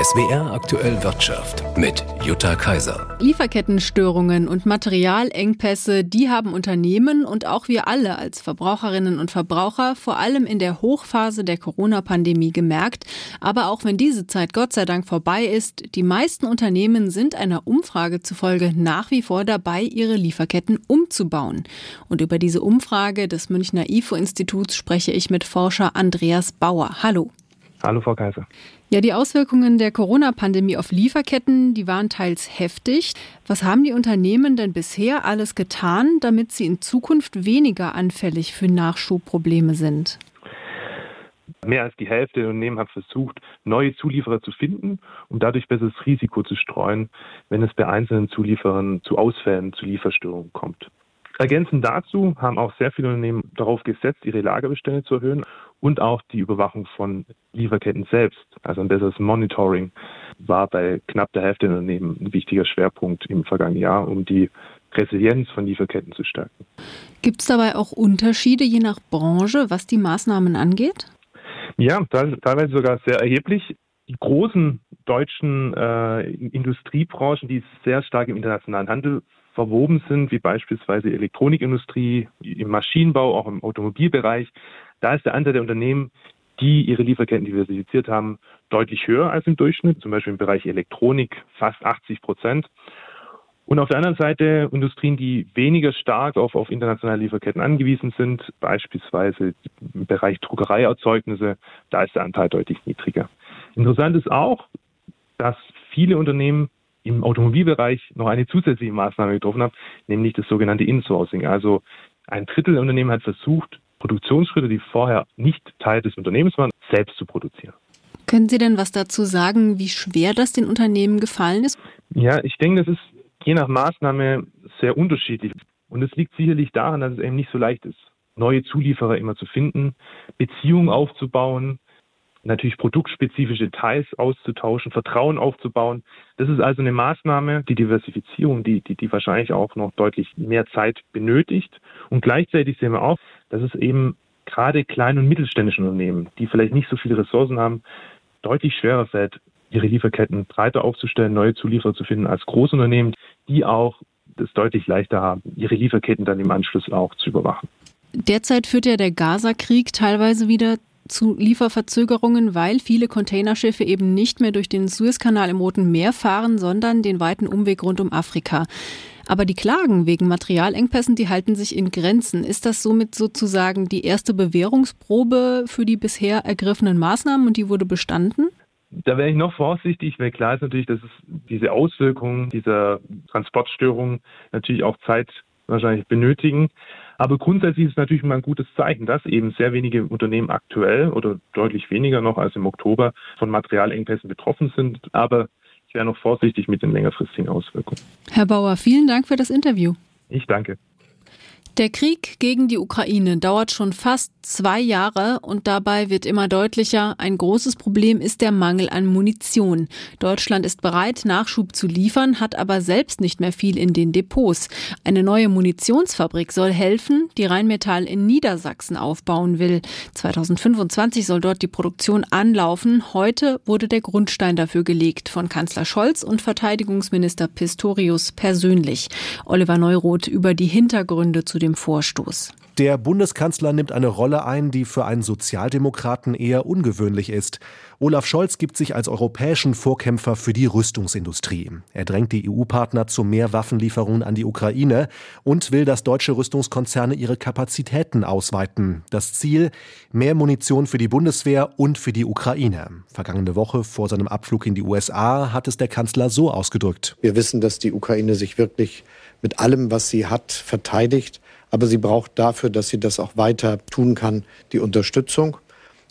SWR aktuell Wirtschaft mit Jutta Kaiser. Lieferkettenstörungen und Materialengpässe, die haben Unternehmen und auch wir alle als Verbraucherinnen und Verbraucher vor allem in der Hochphase der Corona-Pandemie gemerkt. Aber auch wenn diese Zeit Gott sei Dank vorbei ist, die meisten Unternehmen sind einer Umfrage zufolge nach wie vor dabei, ihre Lieferketten umzubauen. Und über diese Umfrage des Münchner IFO-Instituts spreche ich mit Forscher Andreas Bauer. Hallo. Hallo, Frau Kaiser. Ja, die Auswirkungen der Corona-Pandemie auf Lieferketten, die waren teils heftig. Was haben die Unternehmen denn bisher alles getan, damit sie in Zukunft weniger anfällig für Nachschubprobleme sind? Mehr als die Hälfte der Unternehmen hat versucht, neue Zulieferer zu finden, um dadurch besseres Risiko zu streuen, wenn es bei einzelnen Zulieferern zu Ausfällen, zu Lieferstörungen kommt. Ergänzend dazu haben auch sehr viele Unternehmen darauf gesetzt, ihre Lagerbestände zu erhöhen und auch die Überwachung von Lieferketten selbst. Also ein besseres Monitoring war bei knapp der Hälfte der Unternehmen ein wichtiger Schwerpunkt im vergangenen Jahr, um die Resilienz von Lieferketten zu stärken. Gibt es dabei auch Unterschiede je nach Branche, was die Maßnahmen angeht? Ja, teilweise sogar sehr erheblich. Die großen deutschen äh, Industriebranchen, die sehr stark im internationalen Handel verwoben sind, wie beispielsweise Elektronikindustrie, im Maschinenbau, auch im Automobilbereich, da ist der Anteil der Unternehmen, die ihre Lieferketten diversifiziert haben, deutlich höher als im Durchschnitt, zum Beispiel im Bereich Elektronik fast 80 Prozent. Und auf der anderen Seite Industrien, die weniger stark auf, auf internationale Lieferketten angewiesen sind, beispielsweise im Bereich Druckereierzeugnisse, da ist der Anteil deutlich niedriger. Interessant ist auch, dass viele Unternehmen im Automobilbereich noch eine zusätzliche Maßnahme getroffen haben, nämlich das sogenannte Insourcing. Also ein Drittel der Unternehmen hat versucht, Produktionsschritte, die vorher nicht Teil des Unternehmens waren, selbst zu produzieren. Können Sie denn was dazu sagen, wie schwer das den Unternehmen gefallen ist? Ja, ich denke, das ist je nach Maßnahme sehr unterschiedlich. Und es liegt sicherlich daran, dass es eben nicht so leicht ist, neue Zulieferer immer zu finden, Beziehungen aufzubauen, natürlich produktspezifische Details auszutauschen, Vertrauen aufzubauen. Das ist also eine Maßnahme, die Diversifizierung, die, die, die wahrscheinlich auch noch deutlich mehr Zeit benötigt. Und gleichzeitig sehen wir auch, dass es eben gerade kleinen und mittelständischen Unternehmen, die vielleicht nicht so viele Ressourcen haben, deutlich schwerer fällt, ihre Lieferketten breiter aufzustellen, neue Zulieferer zu finden als Großunternehmen, die auch es deutlich leichter haben, ihre Lieferketten dann im Anschluss auch zu überwachen. Derzeit führt ja der Gaza-Krieg teilweise wieder zu Lieferverzögerungen, weil viele Containerschiffe eben nicht mehr durch den Suezkanal im Roten Meer fahren, sondern den weiten Umweg rund um Afrika. Aber die Klagen wegen Materialengpässen, die halten sich in Grenzen. Ist das somit sozusagen die erste Bewährungsprobe für die bisher ergriffenen Maßnahmen und die wurde bestanden? Da wäre ich noch vorsichtig, weil klar ist natürlich, dass es diese Auswirkungen dieser Transportstörungen natürlich auch Zeit wahrscheinlich benötigen. Aber grundsätzlich ist es natürlich mal ein gutes Zeichen, dass eben sehr wenige Unternehmen aktuell oder deutlich weniger noch als im Oktober von Materialengpässen betroffen sind. Aber ich wäre noch vorsichtig mit den längerfristigen Auswirkungen. Herr Bauer, vielen Dank für das Interview. Ich danke. Der Krieg gegen die Ukraine dauert schon fast zwei Jahre und dabei wird immer deutlicher, ein großes Problem ist der Mangel an Munition. Deutschland ist bereit, Nachschub zu liefern, hat aber selbst nicht mehr viel in den Depots. Eine neue Munitionsfabrik soll helfen, die Rheinmetall in Niedersachsen aufbauen will. 2025 soll dort die Produktion anlaufen. Heute wurde der Grundstein dafür gelegt von Kanzler Scholz und Verteidigungsminister Pistorius persönlich. Oliver Neuroth über die Hintergründe zu dem dem Vorstoß. Der Bundeskanzler nimmt eine Rolle ein, die für einen Sozialdemokraten eher ungewöhnlich ist. Olaf Scholz gibt sich als europäischen Vorkämpfer für die Rüstungsindustrie. Er drängt die EU-Partner zu mehr Waffenlieferungen an die Ukraine und will, dass deutsche Rüstungskonzerne ihre Kapazitäten ausweiten. Das Ziel, mehr Munition für die Bundeswehr und für die Ukraine. Vergangene Woche vor seinem Abflug in die USA hat es der Kanzler so ausgedrückt. Wir wissen, dass die Ukraine sich wirklich mit allem, was sie hat, verteidigt. Aber sie braucht dafür, dass sie das auch weiter tun kann, die Unterstützung.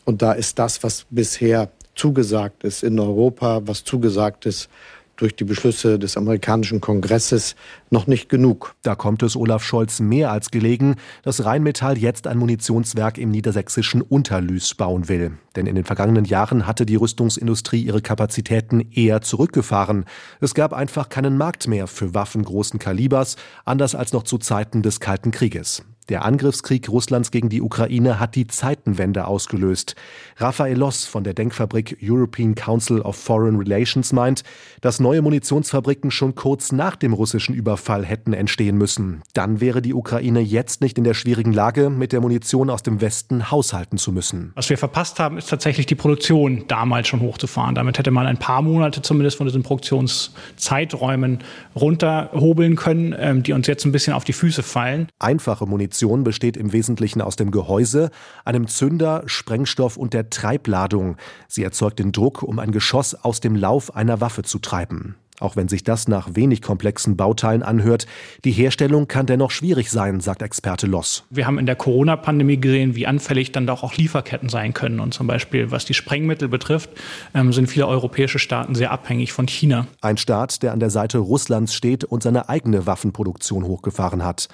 Und da ist das, was bisher zugesagt ist in Europa, was zugesagt ist durch die Beschlüsse des amerikanischen Kongresses noch nicht genug. Da kommt es Olaf Scholz mehr als gelegen, dass Rheinmetall jetzt ein Munitionswerk im niedersächsischen Unterlüß bauen will. Denn in den vergangenen Jahren hatte die Rüstungsindustrie ihre Kapazitäten eher zurückgefahren. Es gab einfach keinen Markt mehr für Waffen großen Kalibers, anders als noch zu Zeiten des Kalten Krieges. Der Angriffskrieg Russlands gegen die Ukraine hat die Zeitenwende ausgelöst. Raphael Loss von der Denkfabrik European Council of Foreign Relations meint, dass neue Munitionsfabriken schon kurz nach dem russischen Überfall hätten entstehen müssen. Dann wäre die Ukraine jetzt nicht in der schwierigen Lage, mit der Munition aus dem Westen haushalten zu müssen. Was wir verpasst haben, ist tatsächlich die Produktion damals schon hochzufahren. Damit hätte man ein paar Monate zumindest von diesen Produktionszeiträumen runterhobeln können, ähm, die uns jetzt ein bisschen auf die Füße fallen. Einfache Munition Munition besteht im Wesentlichen aus dem Gehäuse, einem Zünder, Sprengstoff und der Treibladung. Sie erzeugt den Druck, um ein Geschoss aus dem Lauf einer Waffe zu treiben. Auch wenn sich das nach wenig komplexen Bauteilen anhört, die Herstellung kann dennoch schwierig sein, sagt Experte Loss. Wir haben in der Corona-Pandemie gesehen, wie anfällig dann doch auch Lieferketten sein können. Und zum Beispiel, was die Sprengmittel betrifft, ähm, sind viele europäische Staaten sehr abhängig von China. Ein Staat, der an der Seite Russlands steht und seine eigene Waffenproduktion hochgefahren hat.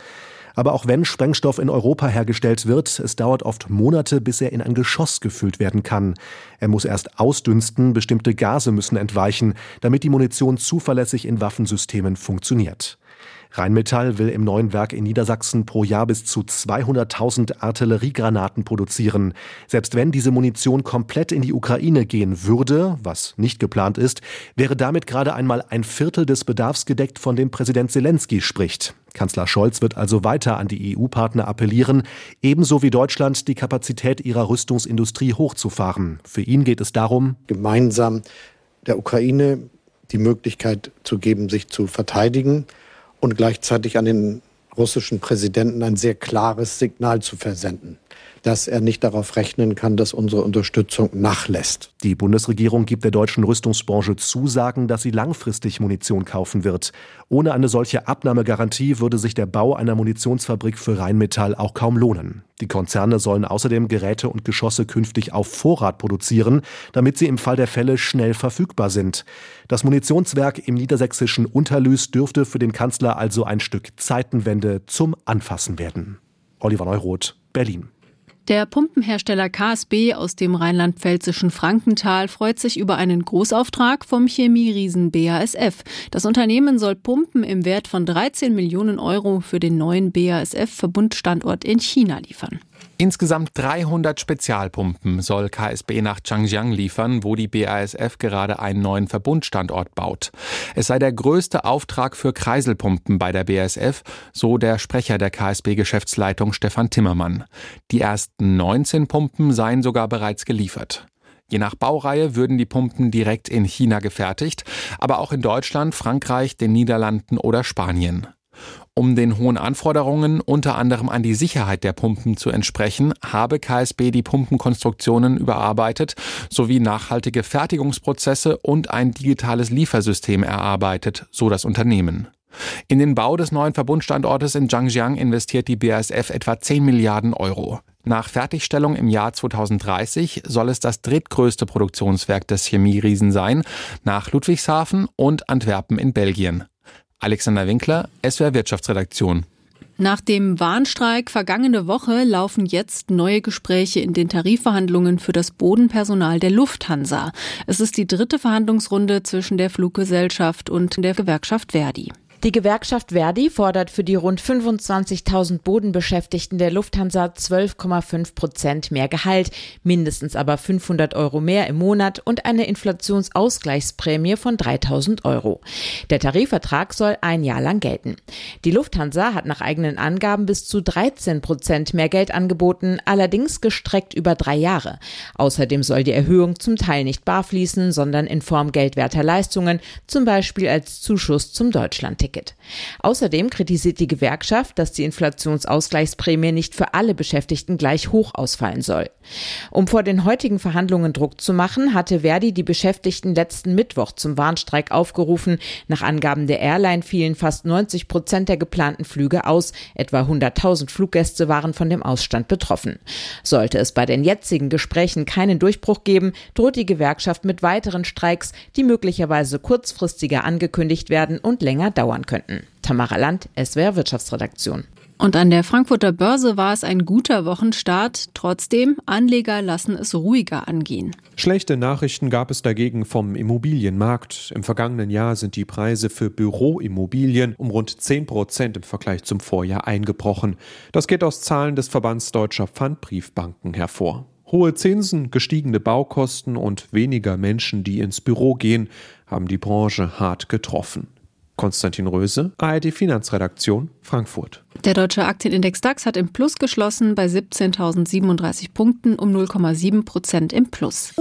Aber auch wenn Sprengstoff in Europa hergestellt wird, es dauert oft Monate, bis er in ein Geschoss gefüllt werden kann. Er muss erst ausdünsten, bestimmte Gase müssen entweichen, damit die Munition zuverlässig in Waffensystemen funktioniert. Rheinmetall will im neuen Werk in Niedersachsen pro Jahr bis zu 200.000 Artilleriegranaten produzieren. Selbst wenn diese Munition komplett in die Ukraine gehen würde, was nicht geplant ist, wäre damit gerade einmal ein Viertel des Bedarfs gedeckt, von dem Präsident Zelensky spricht. Kanzler Scholz wird also weiter an die EU-Partner appellieren, ebenso wie Deutschland die Kapazität ihrer Rüstungsindustrie hochzufahren. Für ihn geht es darum, gemeinsam der Ukraine die Möglichkeit zu geben, sich zu verteidigen und gleichzeitig an den russischen Präsidenten ein sehr klares Signal zu versenden dass er nicht darauf rechnen kann, dass unsere Unterstützung nachlässt. Die Bundesregierung gibt der deutschen Rüstungsbranche Zusagen, dass sie langfristig Munition kaufen wird. Ohne eine solche Abnahmegarantie würde sich der Bau einer Munitionsfabrik für Rheinmetall auch kaum lohnen. Die Konzerne sollen außerdem Geräte und Geschosse künftig auf Vorrat produzieren, damit sie im Fall der Fälle schnell verfügbar sind. Das Munitionswerk im niedersächsischen Unterlüß dürfte für den Kanzler also ein Stück Zeitenwende zum Anfassen werden. Oliver Neuroth, Berlin. Der Pumpenhersteller KSB aus dem rheinland-pfälzischen Frankenthal freut sich über einen Großauftrag vom Chemieriesen BASF. Das Unternehmen soll Pumpen im Wert von 13 Millionen Euro für den neuen BASF-Verbundstandort in China liefern. Insgesamt 300 Spezialpumpen soll KSB nach Changjiang liefern, wo die BASF gerade einen neuen Verbundstandort baut. Es sei der größte Auftrag für Kreiselpumpen bei der BASF, so der Sprecher der KSB-Geschäftsleitung Stefan Timmermann. Die ersten 19 Pumpen seien sogar bereits geliefert. Je nach Baureihe würden die Pumpen direkt in China gefertigt, aber auch in Deutschland, Frankreich, den Niederlanden oder Spanien. Um den hohen Anforderungen unter anderem an die Sicherheit der Pumpen zu entsprechen, habe KSB die Pumpenkonstruktionen überarbeitet sowie nachhaltige Fertigungsprozesse und ein digitales Liefersystem erarbeitet, so das Unternehmen. In den Bau des neuen Verbundstandortes in Zhangjiang investiert die BASF etwa 10 Milliarden Euro. Nach Fertigstellung im Jahr 2030 soll es das drittgrößte Produktionswerk des Chemieriesen sein, nach Ludwigshafen und Antwerpen in Belgien. Alexander Winkler, SWR Wirtschaftsredaktion. Nach dem Warnstreik vergangene Woche laufen jetzt neue Gespräche in den Tarifverhandlungen für das Bodenpersonal der Lufthansa. Es ist die dritte Verhandlungsrunde zwischen der Fluggesellschaft und der Gewerkschaft Verdi. Die Gewerkschaft Verdi fordert für die rund 25.000 Bodenbeschäftigten der Lufthansa 12,5 Prozent mehr Gehalt, mindestens aber 500 Euro mehr im Monat und eine Inflationsausgleichsprämie von 3.000 Euro. Der Tarifvertrag soll ein Jahr lang gelten. Die Lufthansa hat nach eigenen Angaben bis zu 13 Prozent mehr Geld angeboten, allerdings gestreckt über drei Jahre. Außerdem soll die Erhöhung zum Teil nicht bar fließen, sondern in Form geldwerter Leistungen, zum Beispiel als Zuschuss zum Deutschlandticket. Ticket. Außerdem kritisiert die Gewerkschaft, dass die Inflationsausgleichsprämie nicht für alle Beschäftigten gleich hoch ausfallen soll. Um vor den heutigen Verhandlungen Druck zu machen, hatte Verdi die Beschäftigten letzten Mittwoch zum Warnstreik aufgerufen. Nach Angaben der Airline fielen fast 90 Prozent der geplanten Flüge aus. Etwa 100.000 Fluggäste waren von dem Ausstand betroffen. Sollte es bei den jetzigen Gesprächen keinen Durchbruch geben, droht die Gewerkschaft mit weiteren Streiks, die möglicherweise kurzfristiger angekündigt werden und länger dauern könnten. Tamara Land, SWR Wirtschaftsredaktion. Und an der Frankfurter Börse war es ein guter Wochenstart. Trotzdem, Anleger lassen es ruhiger angehen. Schlechte Nachrichten gab es dagegen vom Immobilienmarkt. Im vergangenen Jahr sind die Preise für Büroimmobilien um rund 10 Prozent im Vergleich zum Vorjahr eingebrochen. Das geht aus Zahlen des Verbands Deutscher Pfandbriefbanken hervor. Hohe Zinsen, gestiegene Baukosten und weniger Menschen, die ins Büro gehen, haben die Branche hart getroffen. Konstantin Röse, ARD Finanzredaktion, Frankfurt. Der deutsche Aktienindex DAX hat im Plus geschlossen bei 17.037 Punkten um 0,7 Prozent im Plus.